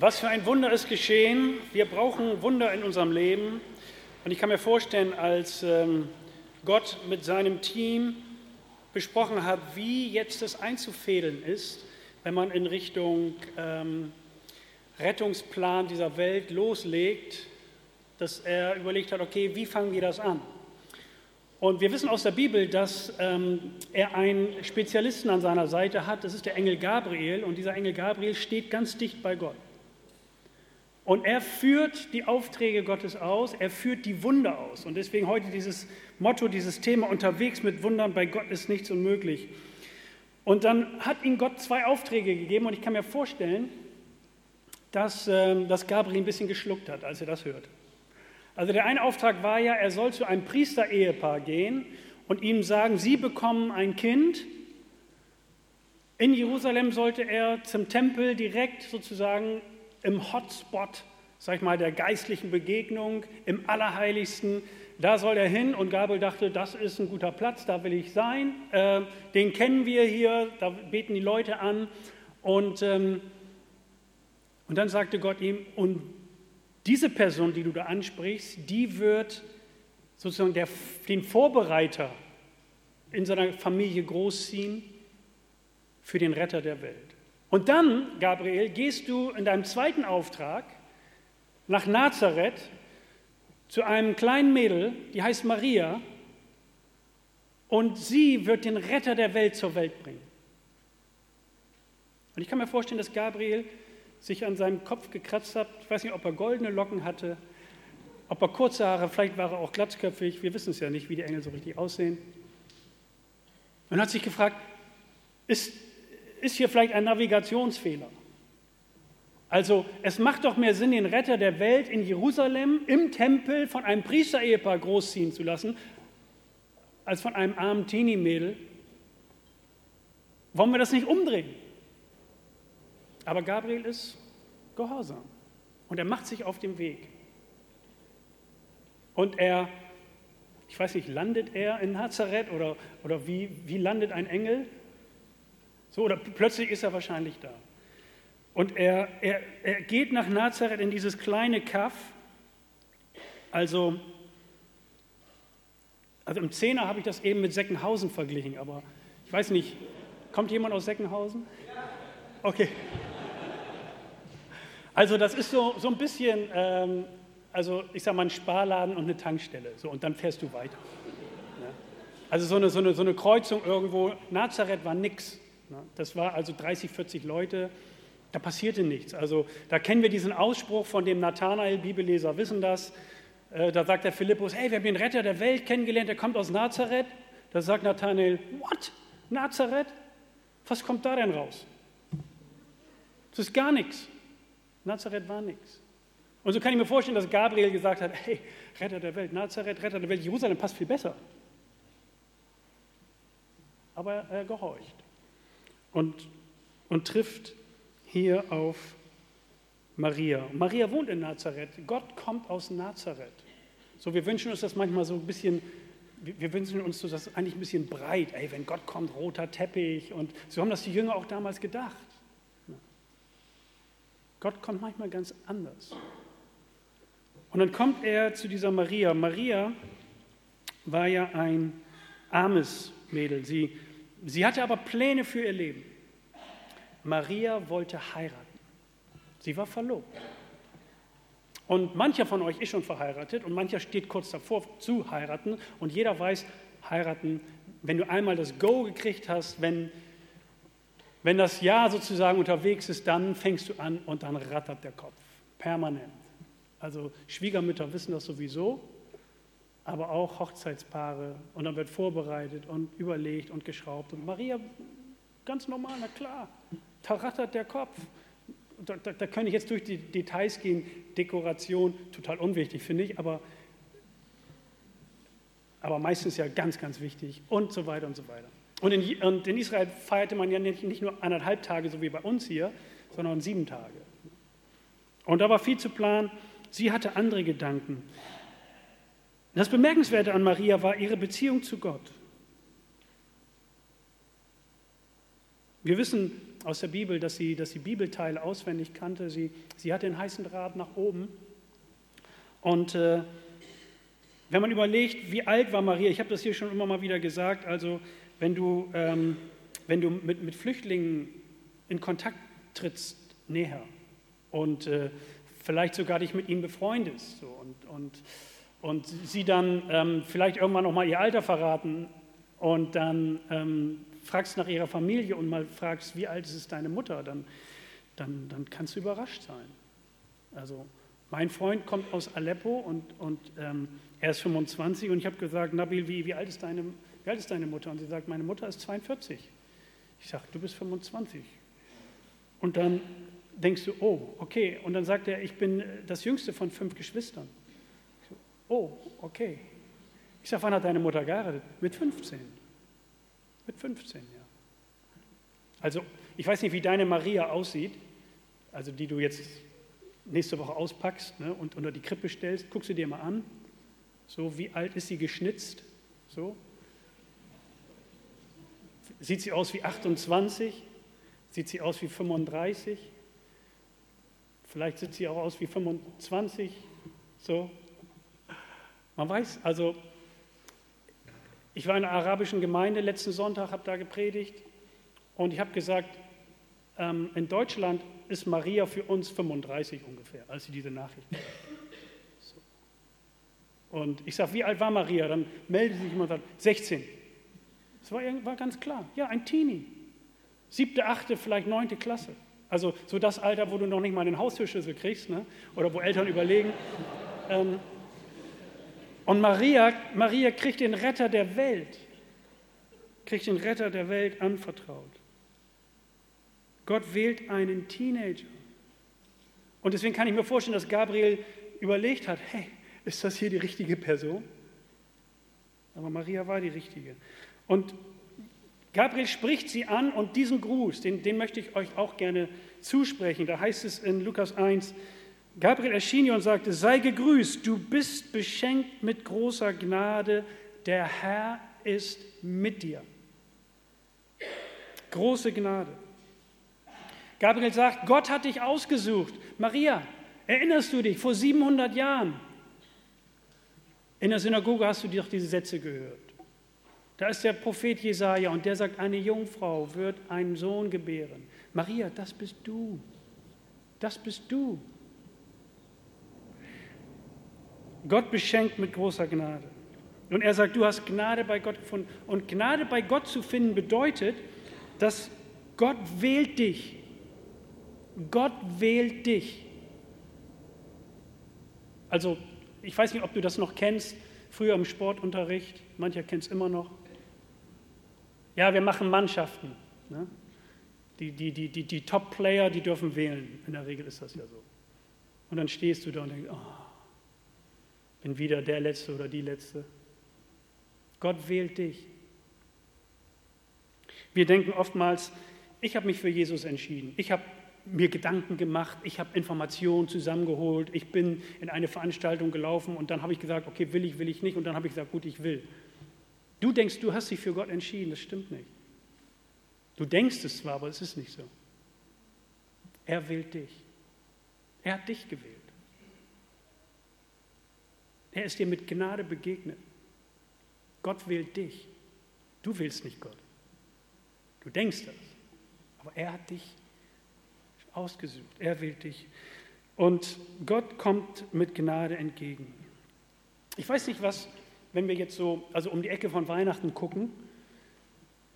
Was für ein Wunder ist geschehen. Wir brauchen Wunder in unserem Leben. Und ich kann mir vorstellen, als ähm, Gott mit seinem Team besprochen hat, wie jetzt das einzufädeln ist, wenn man in Richtung ähm, Rettungsplan dieser Welt loslegt, dass er überlegt hat, okay, wie fangen wir das an? Und wir wissen aus der Bibel, dass ähm, er einen Spezialisten an seiner Seite hat, das ist der Engel Gabriel, und dieser Engel Gabriel steht ganz dicht bei Gott. Und er führt die Aufträge Gottes aus, er führt die Wunder aus. Und deswegen heute dieses Motto, dieses Thema unterwegs mit Wundern, bei Gott ist nichts unmöglich. Und dann hat ihm Gott zwei Aufträge gegeben und ich kann mir vorstellen, dass, äh, dass Gabriel ein bisschen geschluckt hat, als er das hört. Also der eine Auftrag war ja, er soll zu einem Priesterehepaar gehen und ihm sagen, sie bekommen ein Kind. In Jerusalem sollte er zum Tempel direkt sozusagen im Hotspot, sag ich mal, der geistlichen Begegnung, im Allerheiligsten, da soll er hin und Gabriel dachte, das ist ein guter Platz, da will ich sein. Äh, den kennen wir hier, da beten die Leute an. Und, ähm, und dann sagte Gott ihm, und diese Person, die du da ansprichst, die wird sozusagen der, den Vorbereiter in seiner Familie großziehen für den Retter der Welt. Und dann, Gabriel, gehst du in deinem zweiten Auftrag nach Nazareth zu einem kleinen Mädel, die heißt Maria, und sie wird den Retter der Welt zur Welt bringen. Und ich kann mir vorstellen, dass Gabriel sich an seinem Kopf gekratzt hat. Ich weiß nicht, ob er goldene Locken hatte, ob er kurze Haare, vielleicht war er auch glatzköpfig. Wir wissen es ja nicht, wie die Engel so richtig aussehen. Und hat sich gefragt, ist, ist hier vielleicht ein Navigationsfehler? Also es macht doch mehr Sinn, den Retter der Welt in Jerusalem im Tempel von einem Priesterehepaar großziehen zu lassen, als von einem armen Teenie-Mädel. Wollen wir das nicht umdrehen? Aber Gabriel ist gehorsam und er macht sich auf den Weg. Und er, ich weiß nicht, landet er in Nazareth oder, oder wie, wie landet ein Engel? So, oder plötzlich ist er wahrscheinlich da. Und er, er, er geht nach Nazareth in dieses kleine Kaff. Also, also im Zehner habe ich das eben mit Seckenhausen verglichen, aber ich weiß nicht, kommt jemand aus Seckenhausen? Okay. Also das ist so, so ein bisschen, ähm, also ich sage mal ein Sparladen und eine Tankstelle. So, und dann fährst du weiter. Ja. Also so eine, so, eine, so eine Kreuzung irgendwo. Nazareth war nichts. Ne. Das war also 30, 40 Leute. Da passierte nichts. Also da kennen wir diesen Ausspruch von dem Nathanael, Bibelleser wissen das. Äh, da sagt der Philippus, hey, wir haben den Retter der Welt kennengelernt, der kommt aus Nazareth. Da sagt Nathanael, what? Nazareth? Was kommt da denn raus? Das ist gar nichts. Nazareth war nichts. Und so kann ich mir vorstellen, dass Gabriel gesagt hat, hey, Retter der Welt, Nazareth, Retter der Welt, Jerusalem passt viel besser. Aber er gehorcht und, und trifft hier auf Maria. Maria wohnt in Nazareth. Gott kommt aus Nazareth. So, wir wünschen uns das manchmal so ein bisschen, wir wünschen uns das eigentlich ein bisschen breit. Ey, wenn Gott kommt, roter Teppich. Und so haben das die Jünger auch damals gedacht. Gott kommt manchmal ganz anders. Und dann kommt er zu dieser Maria. Maria war ja ein armes Mädel. Sie, sie hatte aber Pläne für ihr Leben. Maria wollte heiraten. Sie war verlobt. Und mancher von euch ist schon verheiratet und mancher steht kurz davor zu heiraten. Und jeder weiß, heiraten, wenn du einmal das Go gekriegt hast, wenn wenn das Ja sozusagen unterwegs ist, dann fängst du an und dann rattert der Kopf. Permanent. Also Schwiegermütter wissen das sowieso, aber auch Hochzeitspaare. Und dann wird vorbereitet und überlegt und geschraubt. Und Maria, ganz normal, na klar, da rattert der Kopf. Da, da, da könnte ich jetzt durch die Details gehen. Dekoration, total unwichtig, finde ich, aber, aber meistens ja ganz, ganz wichtig und so weiter und so weiter. Und in, und in, Israel feierte man ja nicht, nicht nur anderthalb Tage, so wie bei uns hier, sondern sieben Tage. Und da war viel zu planen. Sie hatte andere Gedanken. Das Bemerkenswerte an Maria war ihre Beziehung zu Gott. Wir wissen aus der Bibel, dass sie, dass sie Bibelteile auswendig kannte. Sie, sie hatte den heißen Draht nach oben. Und äh, wenn man überlegt, wie alt war Maria, ich habe das hier schon immer mal wieder gesagt, also wenn du, ähm, wenn du mit, mit Flüchtlingen in Kontakt trittst, näher und äh, vielleicht sogar dich mit ihnen befreundest so, und, und, und sie dann ähm, vielleicht irgendwann noch mal ihr Alter verraten und dann ähm, fragst nach ihrer Familie und mal fragst, wie alt ist deine Mutter, dann, dann, dann kannst du überrascht sein. Also mein Freund kommt aus Aleppo und, und ähm, er ist 25 und ich habe gesagt, Nabil, wie, wie, alt ist deine, wie alt ist deine Mutter? Und sie sagt, meine Mutter ist 42. Ich sage, du bist 25. Und dann denkst du, oh, okay. Und dann sagt er, ich bin das jüngste von fünf Geschwistern. Oh, okay. Ich sage, wann hat deine Mutter geheiratet? Mit 15. Mit 15, ja. Also, ich weiß nicht, wie deine Maria aussieht, also die du jetzt nächste Woche auspackst ne, und unter die Krippe stellst. Guck sie dir mal an. So, wie alt ist sie geschnitzt? So. Sieht sie aus wie 28? Sieht sie aus wie 35? Vielleicht sieht sie auch aus wie 25. So. Man weiß, also ich war in einer arabischen Gemeinde letzten Sonntag, habe da gepredigt und ich habe gesagt, ähm, in Deutschland ist Maria für uns 35 ungefähr, als sie diese Nachricht so. Und ich sage, wie alt war Maria? Dann meldet sich jemand und sagt, 16. Das war, war ganz klar. Ja, ein Teenie. Siebte, achte, vielleicht neunte Klasse. Also so das Alter, wo du noch nicht mal den Haustürschlüssel kriegst ne? oder wo Eltern überlegen. Ähm, und Maria, Maria kriegt den Retter der Welt, kriegt den Retter der Welt anvertraut. Gott wählt einen Teenager. Und deswegen kann ich mir vorstellen, dass Gabriel überlegt hat, hey, ist das hier die richtige Person? Aber Maria war die richtige. Und Gabriel spricht sie an und diesen Gruß, den, den möchte ich euch auch gerne zusprechen. Da heißt es in Lukas 1, Gabriel erschien ihr und sagte, sei gegrüßt, du bist beschenkt mit großer Gnade, der Herr ist mit dir. Große Gnade. Gabriel sagt, Gott hat dich ausgesucht. Maria, erinnerst du dich, vor 700 Jahren in der Synagoge hast du doch diese Sätze gehört. Da ist der Prophet Jesaja und der sagt, eine Jungfrau wird einen Sohn gebären. Maria, das bist du. Das bist du. Gott beschenkt mit großer Gnade. Und er sagt, du hast Gnade bei Gott gefunden. Und Gnade bei Gott zu finden bedeutet, dass Gott wählt dich. Gott wählt dich. Also, ich weiß nicht, ob du das noch kennst, früher im Sportunterricht, mancher kennt es immer noch. Ja, wir machen Mannschaften. Ne? Die, die, die, die, die Top-Player, die dürfen wählen. In der Regel ist das ja so. Und dann stehst du da und denkst, oh, bin wieder der Letzte oder die Letzte. Gott wählt dich. Wir denken oftmals, ich habe mich für Jesus entschieden. Ich habe mir Gedanken gemacht, ich habe Informationen zusammengeholt, ich bin in eine Veranstaltung gelaufen und dann habe ich gesagt, okay, will ich, will ich nicht und dann habe ich gesagt, gut, ich will. Du denkst, du hast dich für Gott entschieden, das stimmt nicht. Du denkst es zwar, aber es ist nicht so. Er wählt dich. Er hat dich gewählt. Er ist dir mit Gnade begegnet. Gott wählt dich. Du willst nicht Gott. Du denkst das. Aber er hat dich ausgesucht. Er wählt dich. Und Gott kommt mit Gnade entgegen. Ich weiß nicht, was, wenn wir jetzt so, also um die Ecke von Weihnachten gucken,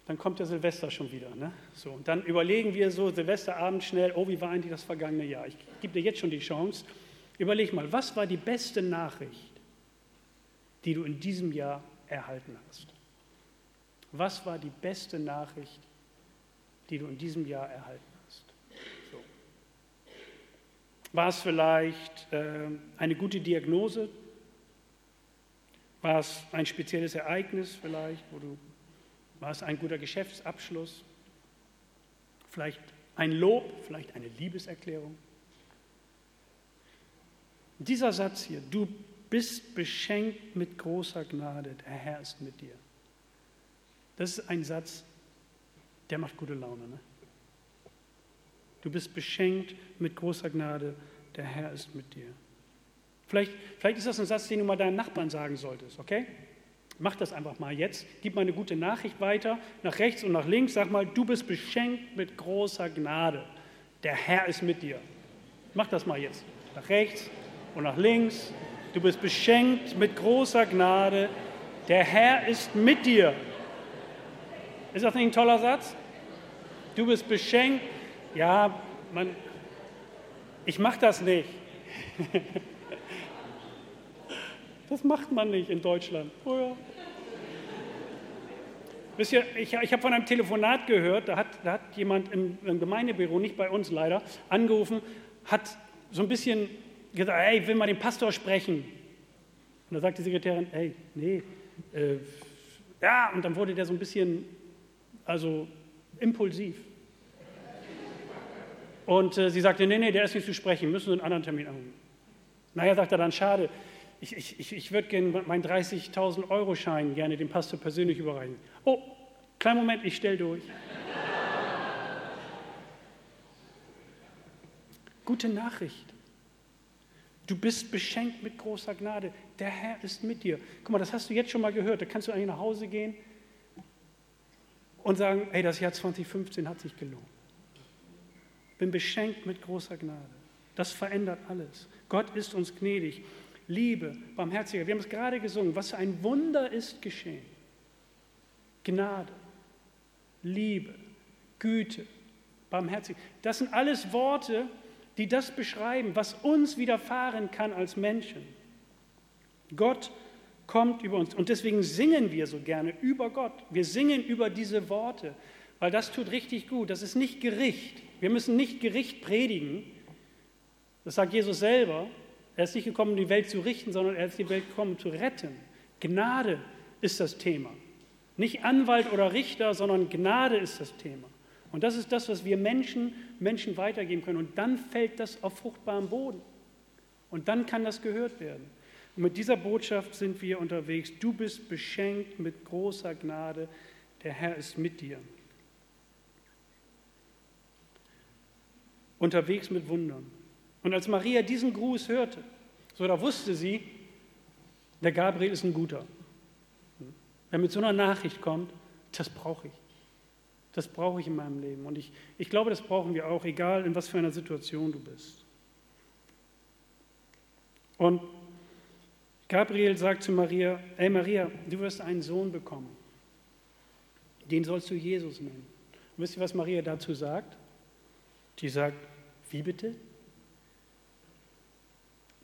dann kommt der Silvester schon wieder. Ne? So, und dann überlegen wir so Silvesterabend schnell, oh, wie war eigentlich das vergangene Jahr? Ich gebe dir jetzt schon die Chance. Überleg mal, was war die beste Nachricht, die du in diesem Jahr erhalten hast? Was war die beste Nachricht, die du in diesem Jahr erhalten hast? So. War es vielleicht äh, eine gute Diagnose? War es ein spezielles Ereignis vielleicht, wo du war es ein guter Geschäftsabschluss? Vielleicht ein Lob, vielleicht eine Liebeserklärung? Dieser Satz hier, du bist beschenkt mit großer Gnade, der Herr ist mit dir. Das ist ein Satz, der macht gute Laune. Ne? Du bist beschenkt mit großer Gnade. Der Herr ist mit dir. Vielleicht, vielleicht ist das ein Satz, den du mal deinen Nachbarn sagen solltest, okay? Mach das einfach mal jetzt. Gib mal eine gute Nachricht weiter, nach rechts und nach links. Sag mal, du bist beschenkt mit großer Gnade. Der Herr ist mit dir. Mach das mal jetzt. Nach rechts und nach links. Du bist beschenkt mit großer Gnade. Der Herr ist mit dir. Ist das nicht ein toller Satz? Du bist beschenkt. Ja, man, ich mache das nicht. Das macht man nicht in Deutschland. Oh ja. Wisst ihr, ich, ich habe von einem Telefonat gehört, da hat, da hat jemand im, im, Gemeindebüro, nicht bei uns leider, angerufen, hat so ein bisschen gesagt, hey, ich will mal den Pastor sprechen. Und da sagt die Sekretärin, hey, nee, äh, ja, und dann wurde der so ein bisschen, also impulsiv. Und äh, sie sagte, nee, nee, der ist nicht zu sprechen, müssen wir einen anderen Termin anrufen. Naja, sagt er dann, schade, ich, ich, ich, würde gerne meinen 30.000 Euro Schein gerne dem Pastor persönlich überreichen. Oh, kleinen Moment, ich stelle durch. Gute Nachricht. Du bist beschenkt mit großer Gnade. Der Herr ist mit dir. Guck mal, das hast du jetzt schon mal gehört. Da kannst du eigentlich nach Hause gehen und sagen, hey, das Jahr 2015 hat sich gelohnt. Bin beschenkt mit großer Gnade. Das verändert alles. Gott ist uns gnädig. Liebe, Barmherzigkeit. Wir haben es gerade gesungen. Was für ein Wunder ist geschehen. Gnade, Liebe, Güte, Barmherzigkeit. Das sind alles Worte, die das beschreiben, was uns widerfahren kann als Menschen. Gott kommt über uns. Und deswegen singen wir so gerne über Gott. Wir singen über diese Worte, weil das tut richtig gut. Das ist nicht Gericht. Wir müssen nicht Gericht predigen. Das sagt Jesus selber. Er ist nicht gekommen, um die Welt zu richten, sondern er ist die Welt gekommen, um zu retten. Gnade ist das Thema. Nicht Anwalt oder Richter, sondern Gnade ist das Thema. Und das ist das, was wir Menschen, Menschen weitergeben können. Und dann fällt das auf fruchtbaren Boden. Und dann kann das gehört werden. Und mit dieser Botschaft sind wir unterwegs. Du bist beschenkt mit großer Gnade. Der Herr ist mit dir. Unterwegs mit Wundern. Und als Maria diesen Gruß hörte, so da wusste sie, der Gabriel ist ein guter. Wer mit so einer Nachricht kommt, das brauche ich. Das brauche ich in meinem Leben. Und ich, ich glaube, das brauchen wir auch, egal in was für einer Situation du bist. Und Gabriel sagt zu Maria, hey Maria, du wirst einen Sohn bekommen. Den sollst du Jesus nennen. Und wisst ihr, was Maria dazu sagt? Die sagt, wie bitte?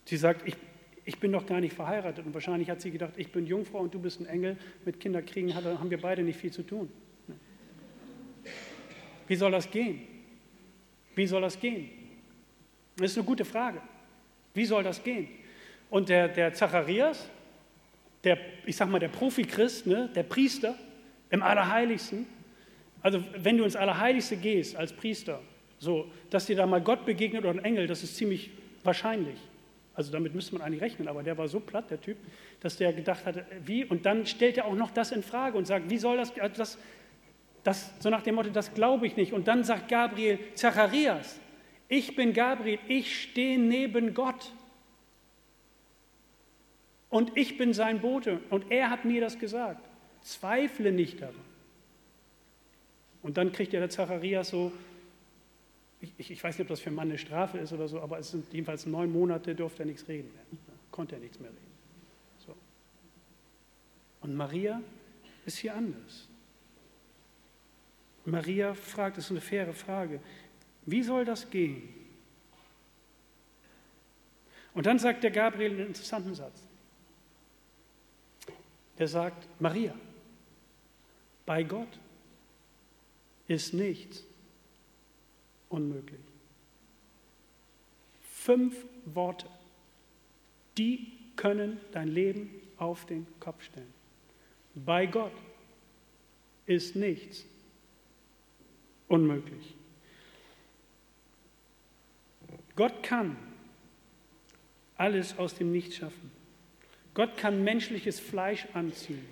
Sie sagt, ich, ich bin doch gar nicht verheiratet. Und wahrscheinlich hat sie gedacht, ich bin Jungfrau und du bist ein Engel. Mit Kinderkriegen haben wir beide nicht viel zu tun. Wie soll das gehen? Wie soll das gehen? Das ist eine gute Frage. Wie soll das gehen? Und der, der Zacharias, der, ich sag mal, der Profi-Christ, ne, der Priester im Allerheiligsten, also wenn du ins Allerheiligste gehst als Priester, so, dass dir da mal Gott begegnet oder ein Engel, das ist ziemlich wahrscheinlich. Also damit müsste man eigentlich rechnen, aber der war so platt, der Typ, dass der gedacht hatte, wie? Und dann stellt er auch noch das in Frage und sagt, wie soll das, also das, das so nach dem Motto, das glaube ich nicht. Und dann sagt Gabriel, Zacharias, ich bin Gabriel, ich stehe neben Gott. Und ich bin sein Bote. Und er hat mir das gesagt. Zweifle nicht daran. Und dann kriegt der Zacharias so ich, ich, weiß nicht, ob das für einen Mann eine Strafe ist oder so, aber es sind jedenfalls neun Monate, durfte er nichts reden mehr. Konnte er nichts mehr reden. So. Und Maria ist hier anders. Maria fragt, das ist eine faire Frage, wie soll das gehen? Und dann sagt der Gabriel einen interessanten Satz. Er sagt, Maria, bei Gott ist nichts unmöglich. Fünf Worte, die können dein Leben auf den Kopf stellen. Bei Gott ist nichts unmöglich. Gott kann alles aus dem Nichts schaffen. Gott kann menschliches Fleisch anziehen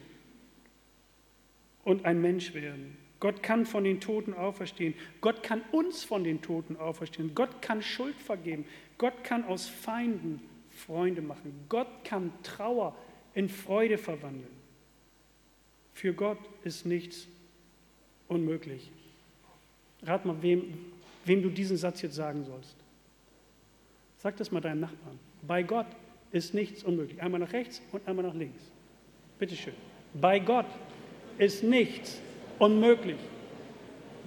und ein Mensch werden. Gott kann von den Toten auferstehen. Gott kann uns von den Toten auferstehen. Gott kann Schuld vergeben. Gott kann aus Feinden Freunde machen. Gott kann Trauer in Freude verwandeln. Für Gott ist nichts unmöglich. Rat mal, wem, wem du diesen Satz jetzt sagen sollst. Sag das mal deinem Nachbarn. Bei Gott ist nichts unmöglich. Einmal nach rechts und einmal nach links. Bitte schön. Bei Gott ist nichts unmöglich.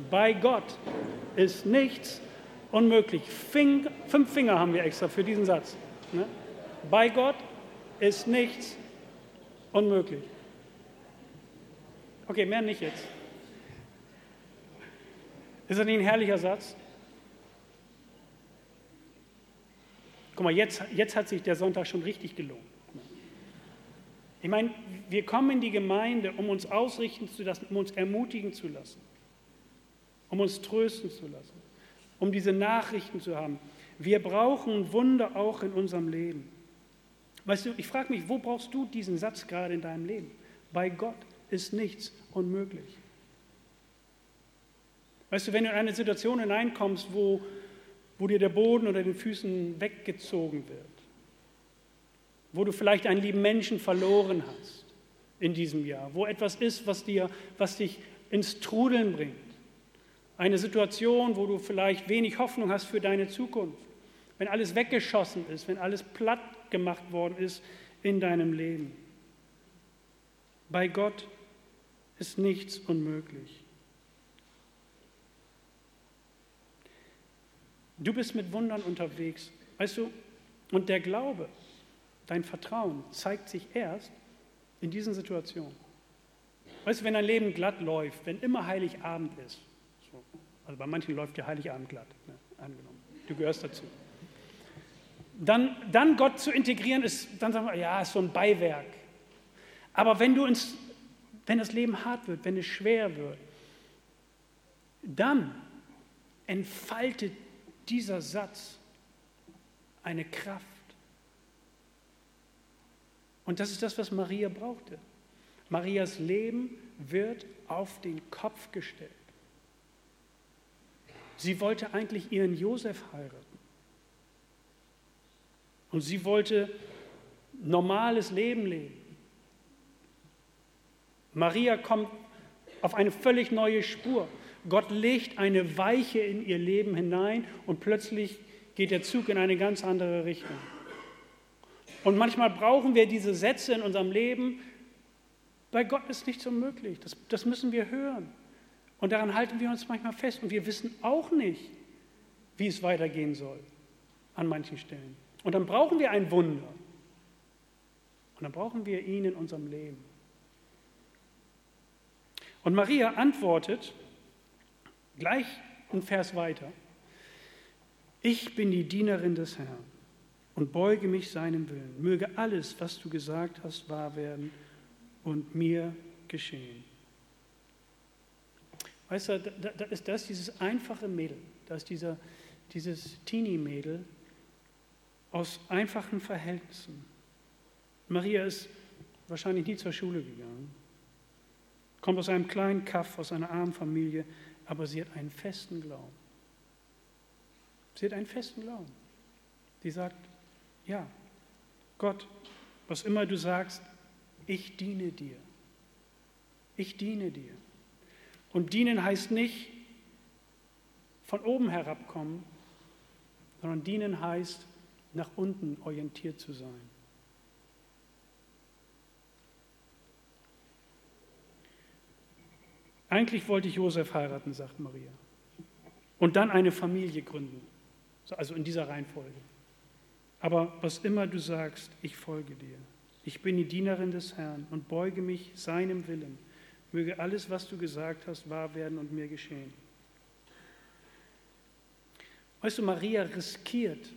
Bei Gott ist nichts unmöglich. Fing, fünf Finger haben wir extra für diesen Satz. Ne? Bei Gott ist nichts unmöglich. Okay, mehr nicht jetzt. Ist das nicht ein herrlicher Satz? Guck mal, jetzt, jetzt hat sich der Sonntag schon richtig gelohnt. Ich meine, wir kommen in die Gemeinde, um uns ausrichten zu lassen, um uns ermutigen zu lassen, um uns trösten zu lassen, um diese Nachrichten zu haben. Wir brauchen Wunder auch in unserem Leben. Weißt du, ich frage mich, wo brauchst du diesen Satz gerade in deinem Leben? Bei Gott ist nichts unmöglich. Weißt du, wenn du in eine Situation hineinkommst, wo, wo dir der Boden unter den Füßen weggezogen wird, wo du vielleicht einen lieben Menschen verloren hast in diesem Jahr, wo etwas ist, was, dir, was dich ins Trudeln bringt, eine Situation, wo du vielleicht wenig Hoffnung hast für deine Zukunft, wenn alles weggeschossen ist, wenn alles platt gemacht worden ist in deinem Leben. Bei Gott ist nichts unmöglich. Du bist mit Wundern unterwegs. Weißt du, und der Glaube, dein Vertrauen zeigt sich erst in diesen Situationen. Weißt du, wenn dein Leben glatt läuft, wenn immer Heiligabend ist, so, also bei manchen läuft ja Heiligabend glatt, ne, angenommen, du gehörst dazu. Dann, dann Gott zu integrieren ist, dann sagen wir, ja, ist so ein Beiwerk. Aber wenn du ins, wenn das Leben hart wird, wenn es schwer wird, dann entfaltet dieser Satz eine Kraft. Und das ist das, was Maria brauchte. Marias Leben wird auf den Kopf gestellt. Sie wollte eigentlich ihren Josef heiraten. Und sie wollte normales Leben leben. Maria kommt auf eine völlig neue Spur. Gott legt eine Weiche in ihr Leben hinein und plötzlich geht der Zug in eine ganz andere Richtung. Und manchmal brauchen wir diese Sätze in unserem Leben. Bei Gott ist nichts unmöglich. Das, das müssen wir hören. Und daran halten wir uns manchmal fest. Und wir wissen auch nicht, wie es weitergehen soll an manchen Stellen. Und dann brauchen wir ein Wunder. Und dann brauchen wir ihn in unserem Leben. Und Maria antwortet gleich ein Vers weiter. Ich bin die Dienerin des Herrn und beuge mich seinem Willen. Möge alles, was du gesagt hast, wahr werden und mir geschehen. Weißt du, da, da ist das dieses einfache Mädel, da ist dieser, dieses Teenie-Mädel aus einfachen Verhältnissen. Maria ist wahrscheinlich nie zur Schule gegangen, kommt aus einem kleinen Kaff, aus einer armen Familie, aber sie hat einen festen Glauben. Sie hat einen festen Glauben. Die sagt, ja, Gott, was immer du sagst, ich diene dir. Ich diene dir. Und dienen heißt nicht von oben herabkommen, sondern dienen heißt nach unten orientiert zu sein. Eigentlich wollte ich Josef heiraten, sagt Maria. Und dann eine Familie gründen. Also in dieser Reihenfolge. Aber was immer du sagst, ich folge dir. Ich bin die Dienerin des Herrn und beuge mich seinem Willen. Möge alles, was du gesagt hast, wahr werden und mir geschehen. Weißt du, Maria riskiert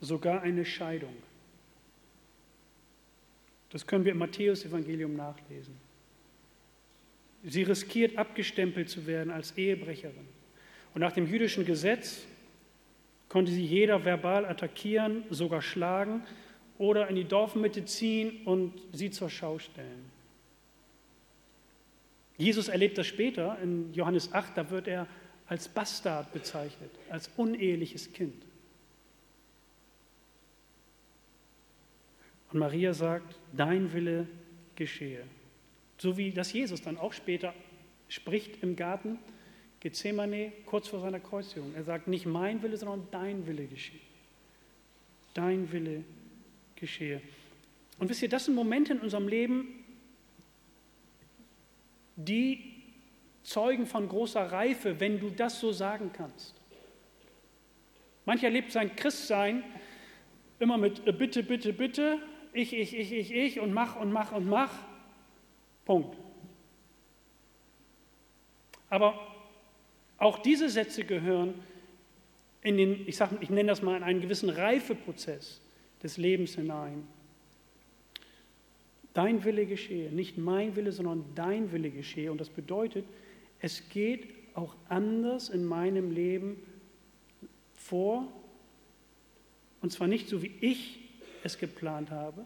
sogar eine Scheidung. Das können wir im Matthäus-Evangelium nachlesen. Sie riskiert, abgestempelt zu werden als Ehebrecherin. Und nach dem jüdischen Gesetz konnte sie jeder verbal attackieren, sogar schlagen oder in die Dorfmitte ziehen und sie zur Schau stellen. Jesus erlebt das später in Johannes 8, da wird er als Bastard bezeichnet, als uneheliches Kind. Und Maria sagt, dein Wille geschehe. So wie das Jesus dann auch später spricht im Garten Gethsemane kurz vor seiner Kreuzigung. Er sagt, nicht mein Wille, sondern dein Wille geschehe. Dein Wille geschehe. Und wisst ihr, das sind Momente in unserem Leben, die zeugen von großer Reife, wenn du das so sagen kannst. Mancher erlebt sein Christsein immer mit äh, bitte, bitte, bitte, ich, ich, ich, ich, ich und mach und mach und mach. Punkt. Aber auch diese Sätze gehören in den, ich, sag, ich nenne das mal, in einen gewissen Reifeprozess des Lebens hinein. Dein Wille geschehe, nicht mein Wille, sondern dein Wille geschehe. Und das bedeutet, es geht auch anders in meinem Leben vor. Und zwar nicht so, wie ich es geplant habe,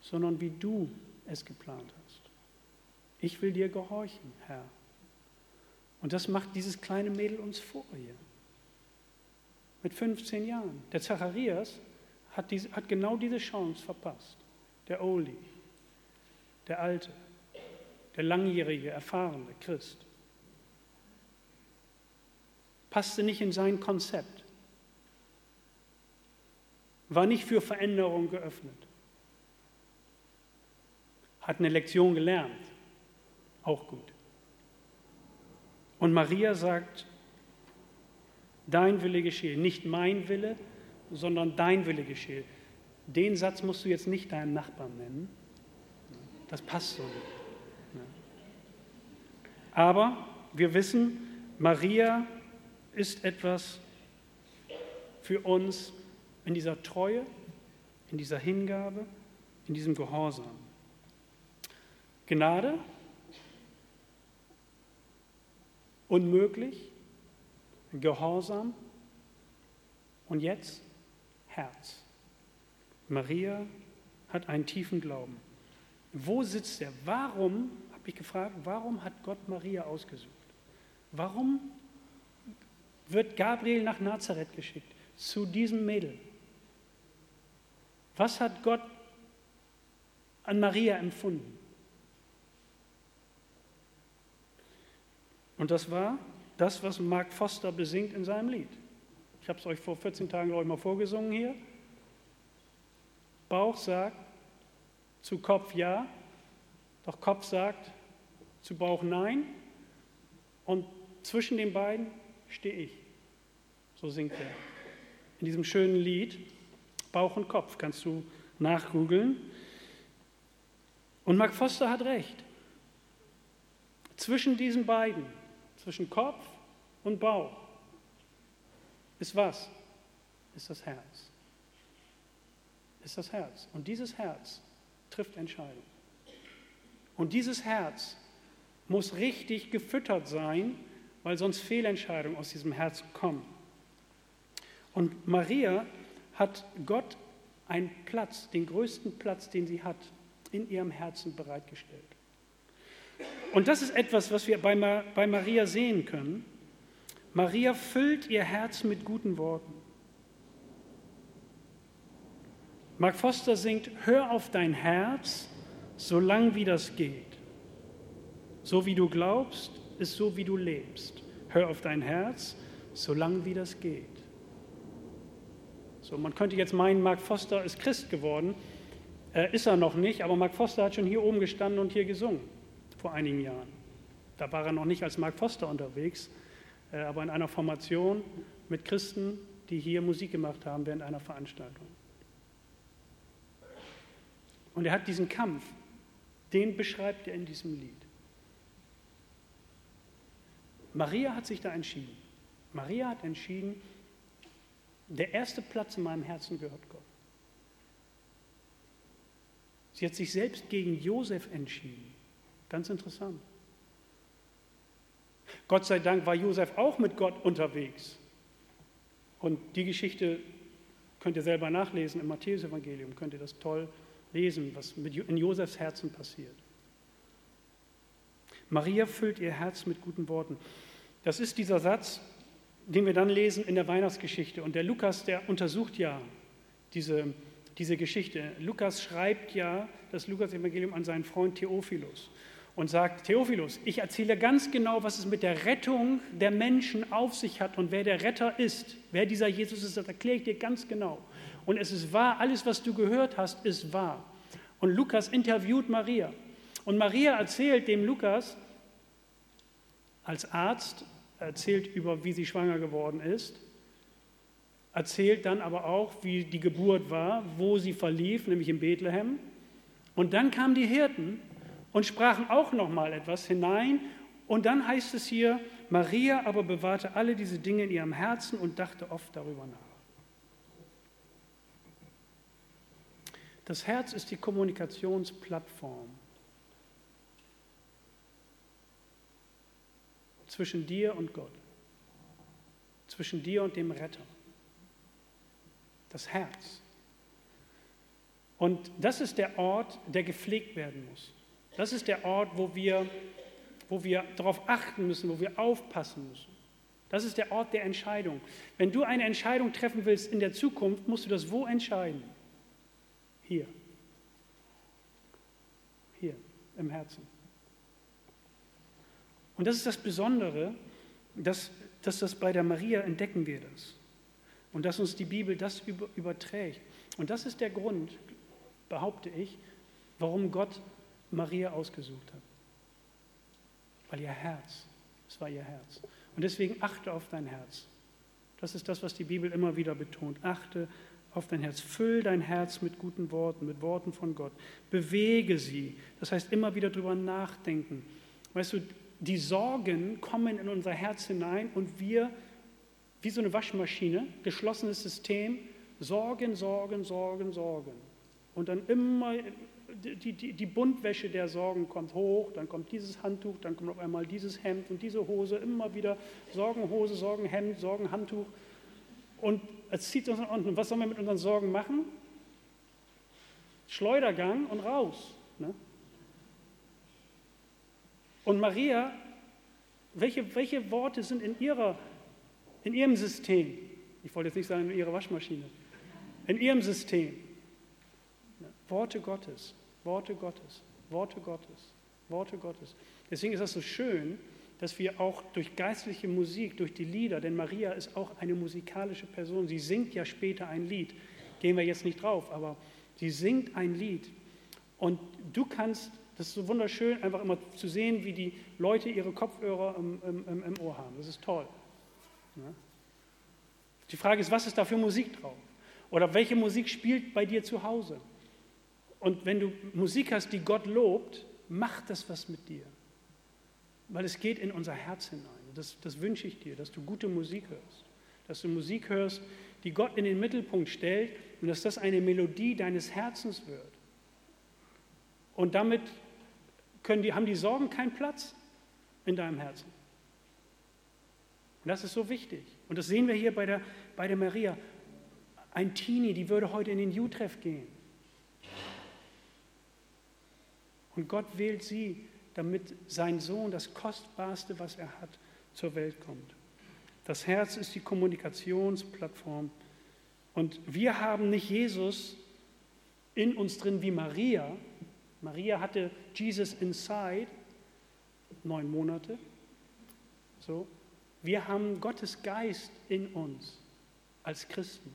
sondern wie du es geplant hast. Ich will dir gehorchen, Herr. Und das macht dieses kleine Mädel uns vor hier. Mit 15 Jahren. Der Zacharias hat, diese, hat genau diese Chance verpasst. Der Oldie, der alte, der langjährige, erfahrene Christ. Passte nicht in sein Konzept. War nicht für Veränderung geöffnet. Hat eine Lektion gelernt. Auch gut. Und Maria sagt, dein Wille geschehe, nicht mein Wille, sondern dein Wille geschehe. Den Satz musst du jetzt nicht deinem Nachbarn nennen. Das passt so nicht. Aber wir wissen, Maria ist etwas für uns in dieser Treue, in dieser Hingabe, in diesem Gehorsam. Gnade Unmöglich, Gehorsam und jetzt Herz. Maria hat einen tiefen Glauben. Wo sitzt er? Warum, habe ich gefragt, warum hat Gott Maria ausgesucht? Warum wird Gabriel nach Nazareth geschickt, zu diesem Mädel? Was hat Gott an Maria empfunden? Und das war das, was Mark Foster besingt in seinem Lied. Ich habe es euch vor 14 Tagen, glaube ich, mal vorgesungen hier. Bauch sagt zu Kopf ja, doch Kopf sagt zu Bauch nein. Und zwischen den beiden stehe ich. So singt er. In diesem schönen Lied, Bauch und Kopf, kannst du nachgoogeln. Und Mark Foster hat recht. Zwischen diesen beiden zwischen Kopf und Bauch ist was? Ist das Herz. Ist das Herz. Und dieses Herz trifft Entscheidungen. Und dieses Herz muss richtig gefüttert sein, weil sonst Fehlentscheidungen aus diesem Herzen kommen. Und Maria hat Gott einen Platz, den größten Platz, den sie hat, in ihrem Herzen bereitgestellt. Und das ist etwas, was wir bei, bei Maria sehen können. Maria füllt ihr Herz mit guten Worten. Mark Foster singt, hör auf dein Herz, solange wie das geht. So wie du glaubst, ist so wie du lebst. Hör auf dein Herz, solange wie das geht. So, man könnte jetzt meinen, Mark Foster ist Christ geworden. Äh, ist er noch nicht, aber Mark Foster hat schon hier oben gestanden und hier gesungen vor einigen Jahren. Da war er noch nicht als Mark Foster unterwegs, äh, aber in einer Formation mit Christen, die hier Musik gemacht haben während einer Veranstaltung. Und er hat diesen Kampf, den beschreibt er in diesem Lied. Maria hat sich da entschieden. Maria hat entschieden, der erste Platz in meinem Herzen gehört Gott. Sie hat sich selbst gegen Josef entschieden. Ganz interessant. Gott sei Dank war Josef auch mit Gott unterwegs. Und die Geschichte könnt ihr selber nachlesen im Matthäusevangelium, könnt ihr das toll lesen, was in Josefs Herzen passiert. Maria füllt ihr Herz mit guten Worten. Das ist dieser Satz, den wir dann lesen in der Weihnachtsgeschichte. Und der Lukas, der untersucht ja diese, diese Geschichte. Lukas schreibt ja das Lukas-Evangelium an seinen Freund Theophilus und sagt, Theophilus, ich erzähle ganz genau, was es mit der Rettung der Menschen auf sich hat und wer der Retter ist, wer dieser Jesus ist, das erkläre ich dir ganz genau. Und es ist wahr, alles, was du gehört hast, ist wahr. Und Lukas interviewt Maria. Und Maria erzählt dem Lukas als Arzt, erzählt über, wie sie schwanger geworden ist, erzählt dann aber auch, wie die Geburt war, wo sie verlief, nämlich in Bethlehem. Und dann kamen die Hirten und sprachen auch noch mal etwas hinein. Und dann heißt es hier, Maria aber bewahrte alle diese Dinge in ihrem Herzen und dachte oft darüber nach. Das Herz ist die Kommunikationsplattform zwischen dir und Gott, zwischen dir und dem Retter. Das Herz. Und das ist der Ort, der gepflegt werden muss. Das ist der Ort, wo wir, wo wir darauf achten müssen, wo wir aufpassen müssen. Das ist der Ort der Entscheidung. Wenn du eine Entscheidung treffen willst in der Zukunft, musst du das wo entscheiden? Hier. Hier, im Herzen. Und das ist das Besondere, dass, dass das bei der Maria entdecken wir das. Und dass uns die Bibel das über, überträgt. Und das ist der Grund, behaupte ich, warum Gott Maria ausgesucht hat. Weil ihr Herz, es war ihr Herz. Und deswegen achte auf dein Herz. Das ist das, was die Bibel immer wieder betont. Achte auf dein Herz. Füll dein Herz mit guten Worten, mit Worten von Gott. Bewege sie. Das heißt, immer wieder drüber nachdenken. Weißt du, die Sorgen kommen in unser Herz hinein und wir, wie so eine Waschmaschine, geschlossenes System, Sorgen, Sorgen, Sorgen, Sorgen. Und dann immer die, die, die Buntwäsche der Sorgen kommt hoch, dann kommt dieses Handtuch, dann kommt auf einmal dieses Hemd und diese Hose, immer wieder Sorgenhose, Sorgenhemd, Sorgenhandtuch. Und es zieht uns nach unten. Was sollen wir mit unseren Sorgen machen? Schleudergang und raus. Ne? Und Maria, welche, welche Worte sind in, ihrer, in ihrem System? Ich wollte jetzt nicht sagen in ihrer Waschmaschine. In ihrem System. Worte Gottes, Worte Gottes, Worte Gottes, Worte Gottes. Deswegen ist das so schön, dass wir auch durch geistliche Musik, durch die Lieder, denn Maria ist auch eine musikalische Person, sie singt ja später ein Lied, gehen wir jetzt nicht drauf, aber sie singt ein Lied. Und du kannst, das ist so wunderschön, einfach immer zu sehen, wie die Leute ihre Kopfhörer im, im, im Ohr haben. Das ist toll. Ja? Die Frage ist, was ist da für Musik drauf? Oder welche Musik spielt bei dir zu Hause? Und wenn du Musik hast, die Gott lobt, macht das was mit dir. Weil es geht in unser Herz hinein. Das, das wünsche ich dir, dass du gute Musik hörst. Dass du Musik hörst, die Gott in den Mittelpunkt stellt und dass das eine Melodie deines Herzens wird. Und damit die, haben die Sorgen keinen Platz in deinem Herzen. Und das ist so wichtig. Und das sehen wir hier bei der, bei der Maria. Ein Teenie, die würde heute in den U-Treff gehen. Und Gott wählt sie, damit sein Sohn, das Kostbarste, was er hat, zur Welt kommt. Das Herz ist die Kommunikationsplattform. Und wir haben nicht Jesus in uns drin wie Maria. Maria hatte Jesus inside, neun Monate. So. Wir haben Gottes Geist in uns als Christen.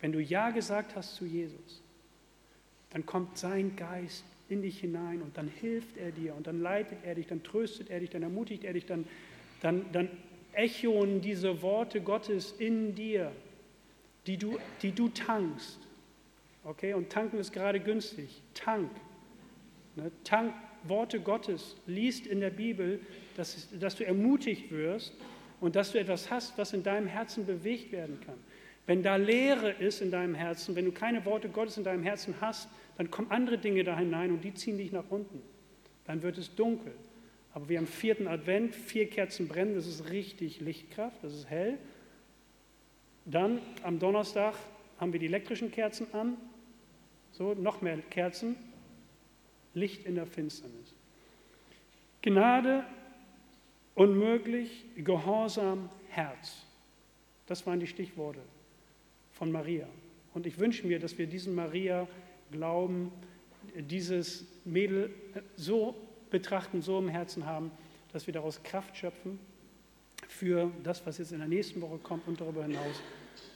Wenn du Ja gesagt hast zu Jesus, dann kommt sein Geist in dich hinein und dann hilft er dir und dann leitet er dich, dann tröstet er dich, dann ermutigt er dich, dann, dann, dann echoen diese Worte Gottes in dir, die du, die du tankst. Okay, und tanken ist gerade günstig. Tank. Ne? Tank Worte Gottes. Liest in der Bibel, dass, dass du ermutigt wirst und dass du etwas hast, was in deinem Herzen bewegt werden kann. Wenn da Leere ist in deinem Herzen, wenn du keine Worte Gottes in deinem Herzen hast, dann kommen andere Dinge da hinein und die ziehen dich nach unten. Dann wird es dunkel. Aber wir haben vierten Advent, vier Kerzen brennen, das ist richtig Lichtkraft, das ist hell. Dann am Donnerstag haben wir die elektrischen Kerzen an, so noch mehr Kerzen, Licht in der Finsternis. Gnade, unmöglich, Gehorsam, Herz. Das waren die Stichworte von Maria. Und ich wünsche mir, dass wir diesen Maria glauben, dieses Mädel so betrachten, so im Herzen haben, dass wir daraus Kraft schöpfen für das, was jetzt in der nächsten Woche kommt und darüber hinaus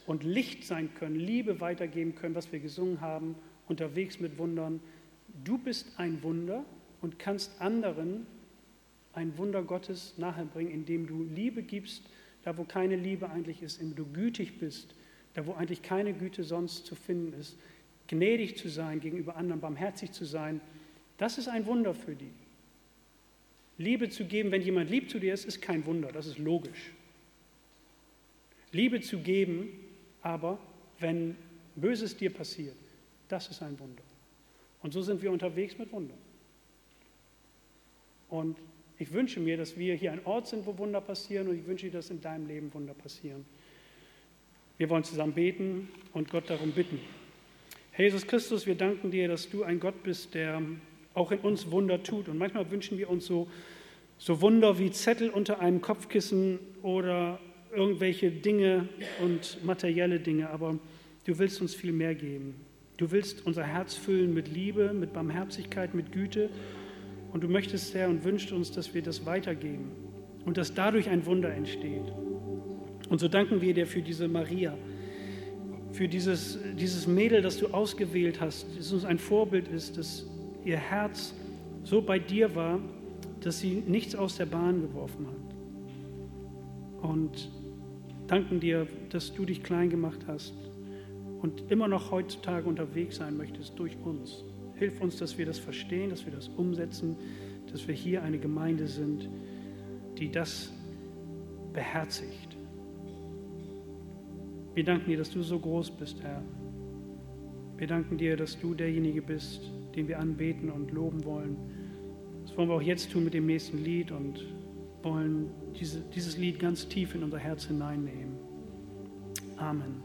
und Licht sein können, Liebe weitergeben können, was wir gesungen haben, unterwegs mit Wundern. Du bist ein Wunder und kannst anderen ein Wunder Gottes nachbringen, indem du Liebe gibst, da wo keine Liebe eigentlich ist, indem du gütig bist, da wo eigentlich keine Güte sonst zu finden ist, gnädig zu sein gegenüber anderen, barmherzig zu sein, das ist ein Wunder für die. Liebe zu geben, wenn jemand lieb zu dir ist, ist kein Wunder, das ist logisch. Liebe zu geben, aber wenn Böses dir passiert, das ist ein Wunder. Und so sind wir unterwegs mit Wundern. Und ich wünsche mir, dass wir hier ein Ort sind, wo Wunder passieren und ich wünsche dir, dass in deinem Leben Wunder passieren. Wir wollen zusammen beten und Gott darum bitten. Jesus Christus, wir danken dir, dass du ein Gott bist, der auch in uns Wunder tut. Und manchmal wünschen wir uns so, so Wunder wie Zettel unter einem Kopfkissen oder irgendwelche Dinge und materielle Dinge, aber du willst uns viel mehr geben. Du willst unser Herz füllen mit Liebe, mit Barmherzigkeit, mit Güte. Und du möchtest, Herr, und wünschst uns, dass wir das weitergeben und dass dadurch ein Wunder entsteht. Und so danken wir dir für diese Maria, für dieses, dieses Mädel, das du ausgewählt hast, das uns ein Vorbild ist, dass ihr Herz so bei dir war, dass sie nichts aus der Bahn geworfen hat. Und danken dir, dass du dich klein gemacht hast und immer noch heutzutage unterwegs sein möchtest durch uns. Hilf uns, dass wir das verstehen, dass wir das umsetzen, dass wir hier eine Gemeinde sind, die das beherzigt. Wir danken dir, dass du so groß bist, Herr. Wir danken dir, dass du derjenige bist, den wir anbeten und loben wollen. Das wollen wir auch jetzt tun mit dem nächsten Lied und wollen diese, dieses Lied ganz tief in unser Herz hineinnehmen. Amen.